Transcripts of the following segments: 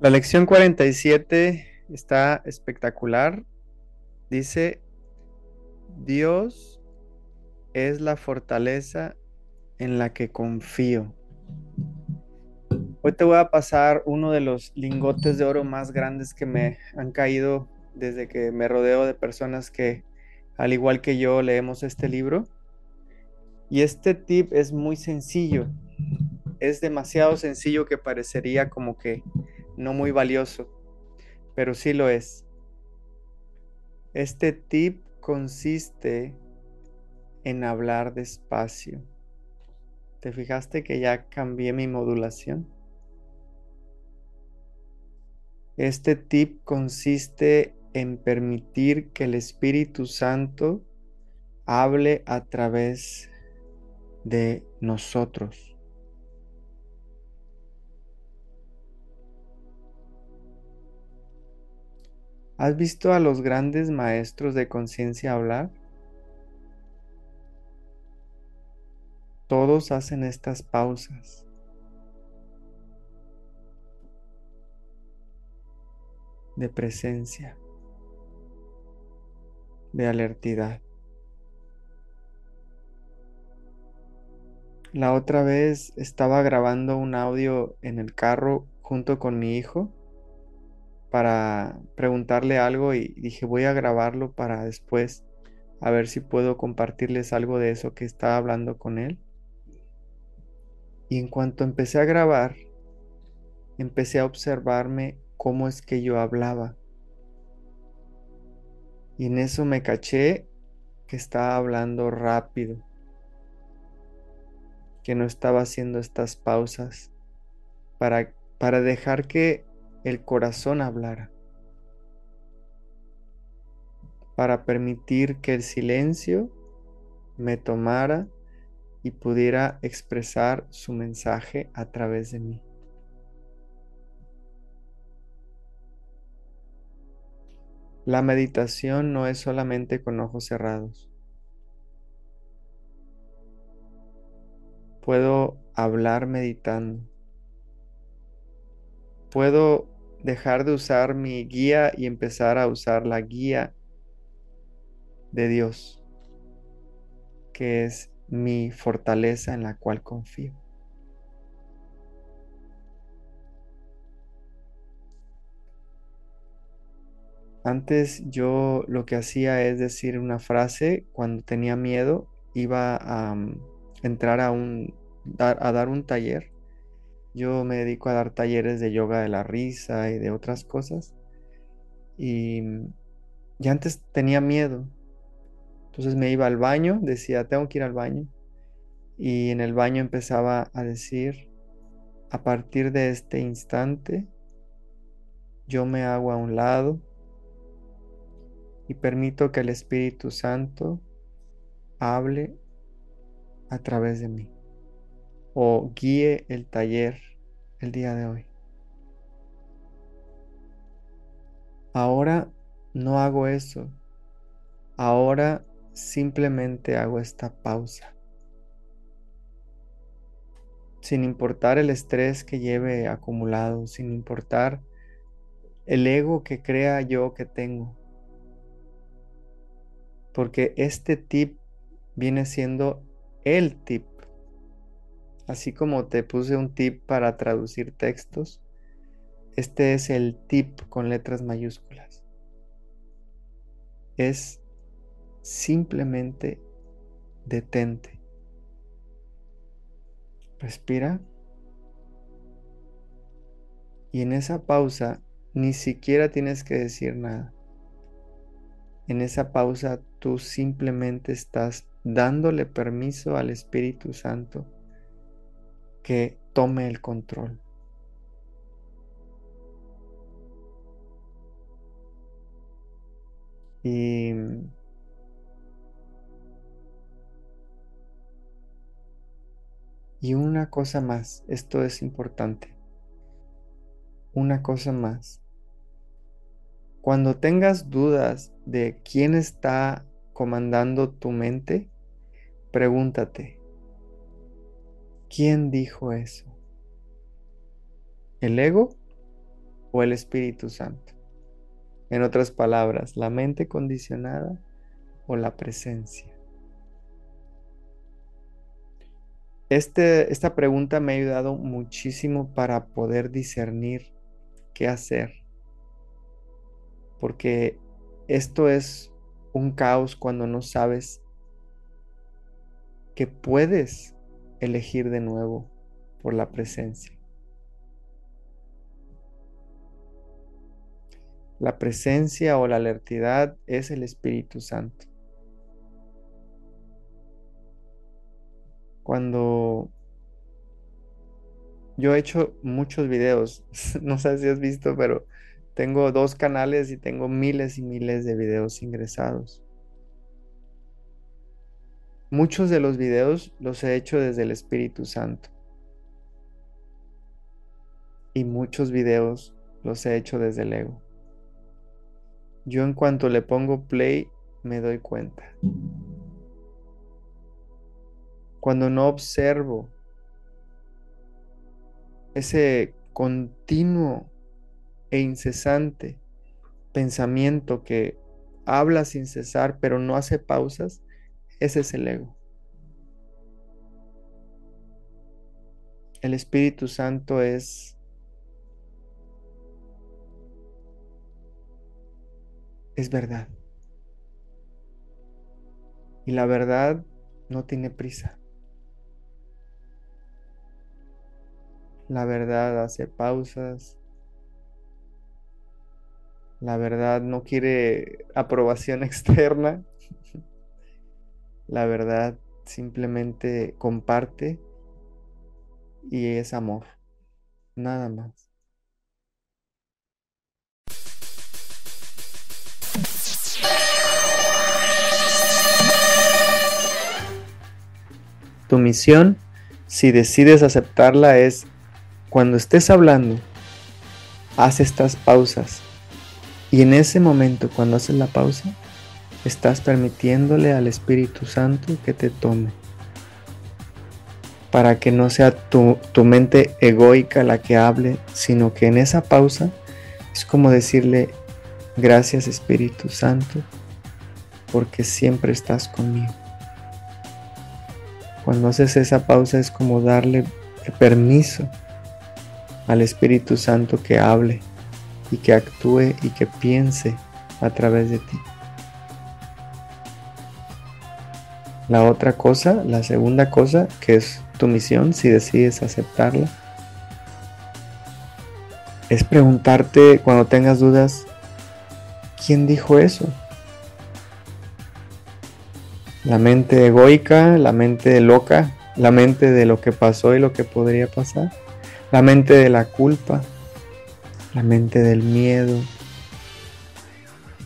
La lección 47 está espectacular. Dice, Dios es la fortaleza en la que confío. Hoy te voy a pasar uno de los lingotes de oro más grandes que me han caído desde que me rodeo de personas que, al igual que yo, leemos este libro. Y este tip es muy sencillo. Es demasiado sencillo que parecería como que no muy valioso, pero sí lo es. Este tip consiste en hablar despacio. ¿Te fijaste que ya cambié mi modulación? Este tip consiste en permitir que el Espíritu Santo hable a través de nosotros. ¿Has visto a los grandes maestros de conciencia hablar? Todos hacen estas pausas. de presencia, de alertidad. La otra vez estaba grabando un audio en el carro junto con mi hijo para preguntarle algo y dije voy a grabarlo para después a ver si puedo compartirles algo de eso que estaba hablando con él. Y en cuanto empecé a grabar, empecé a observarme cómo es que yo hablaba. Y en eso me caché que estaba hablando rápido, que no estaba haciendo estas pausas para, para dejar que el corazón hablara, para permitir que el silencio me tomara y pudiera expresar su mensaje a través de mí. La meditación no es solamente con ojos cerrados. Puedo hablar meditando. Puedo dejar de usar mi guía y empezar a usar la guía de Dios, que es mi fortaleza en la cual confío. Antes yo lo que hacía es decir una frase cuando tenía miedo, iba a mm, entrar a un a dar un taller yo me dedico a dar talleres de yoga de la risa y de otras cosas. Y, y antes tenía miedo. Entonces me iba al baño, decía, tengo que ir al baño. Y en el baño empezaba a decir, a partir de este instante, yo me hago a un lado y permito que el Espíritu Santo hable a través de mí o guíe el taller el día de hoy. Ahora no hago eso. Ahora simplemente hago esta pausa. Sin importar el estrés que lleve acumulado, sin importar el ego que crea yo que tengo. Porque este tip viene siendo el tip Así como te puse un tip para traducir textos, este es el tip con letras mayúsculas. Es simplemente detente. Respira. Y en esa pausa ni siquiera tienes que decir nada. En esa pausa tú simplemente estás dándole permiso al Espíritu Santo que tome el control. Y Y una cosa más, esto es importante. Una cosa más. Cuando tengas dudas de quién está comandando tu mente, pregúntate, ¿Quién dijo eso? ¿El ego o el Espíritu Santo? En otras palabras, la mente condicionada o la presencia. Este, esta pregunta me ha ayudado muchísimo para poder discernir qué hacer. Porque esto es un caos cuando no sabes que puedes elegir de nuevo por la presencia. La presencia o la alertidad es el Espíritu Santo. Cuando yo he hecho muchos videos, no sé si has visto, pero tengo dos canales y tengo miles y miles de videos ingresados. Muchos de los videos los he hecho desde el Espíritu Santo. Y muchos videos los he hecho desde el ego. Yo en cuanto le pongo play me doy cuenta cuando no observo ese continuo e incesante pensamiento que habla sin cesar pero no hace pausas, ese es el ego. El Espíritu Santo es es verdad. Y la verdad no tiene prisa. La verdad hace pausas. La verdad no quiere aprobación externa. La verdad simplemente comparte y es amor. Nada más. Tu misión, si decides aceptarla, es cuando estés hablando, haz estas pausas. Y en ese momento, cuando haces la pausa, estás permitiéndole al Espíritu Santo que te tome. Para que no sea tu, tu, mente egoica la que hable, sino que en esa pausa es como decirle, gracias Espíritu Santo, porque siempre estás conmigo. Cuando haces esa pausa es como darle permiso al Espíritu Santo que hable y que actúe y que piense a través de ti. La otra cosa, la segunda cosa, que es tu misión, si decides aceptarla, es preguntarte cuando tengas dudas, ¿quién dijo eso? La mente egoica, la mente loca, la mente de lo que pasó y lo que podría pasar la mente de la culpa, la mente del miedo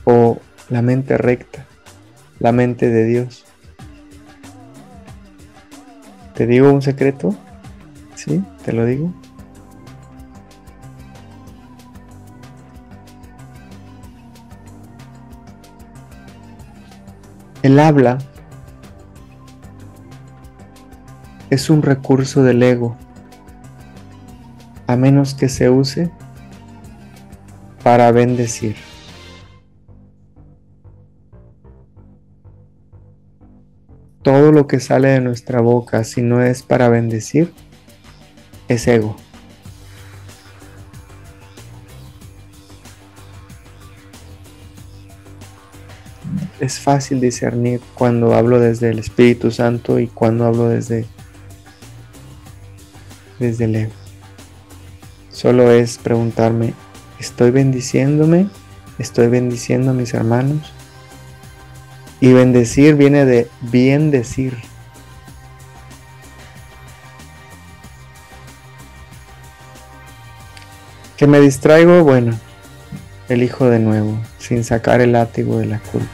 o la mente recta, la mente de Dios. ¿Te digo un secreto? ¿Sí? ¿Te lo digo? El habla es un recurso del ego a menos que se use para bendecir. Todo lo que sale de nuestra boca, si no es para bendecir, es ego. Es fácil discernir cuando hablo desde el Espíritu Santo y cuando hablo desde, desde el ego. Solo es preguntarme, ¿estoy bendiciéndome? ¿Estoy bendiciendo a mis hermanos? Y bendecir viene de bien decir. ¿Que me distraigo? Bueno, elijo de nuevo, sin sacar el látigo de la culpa.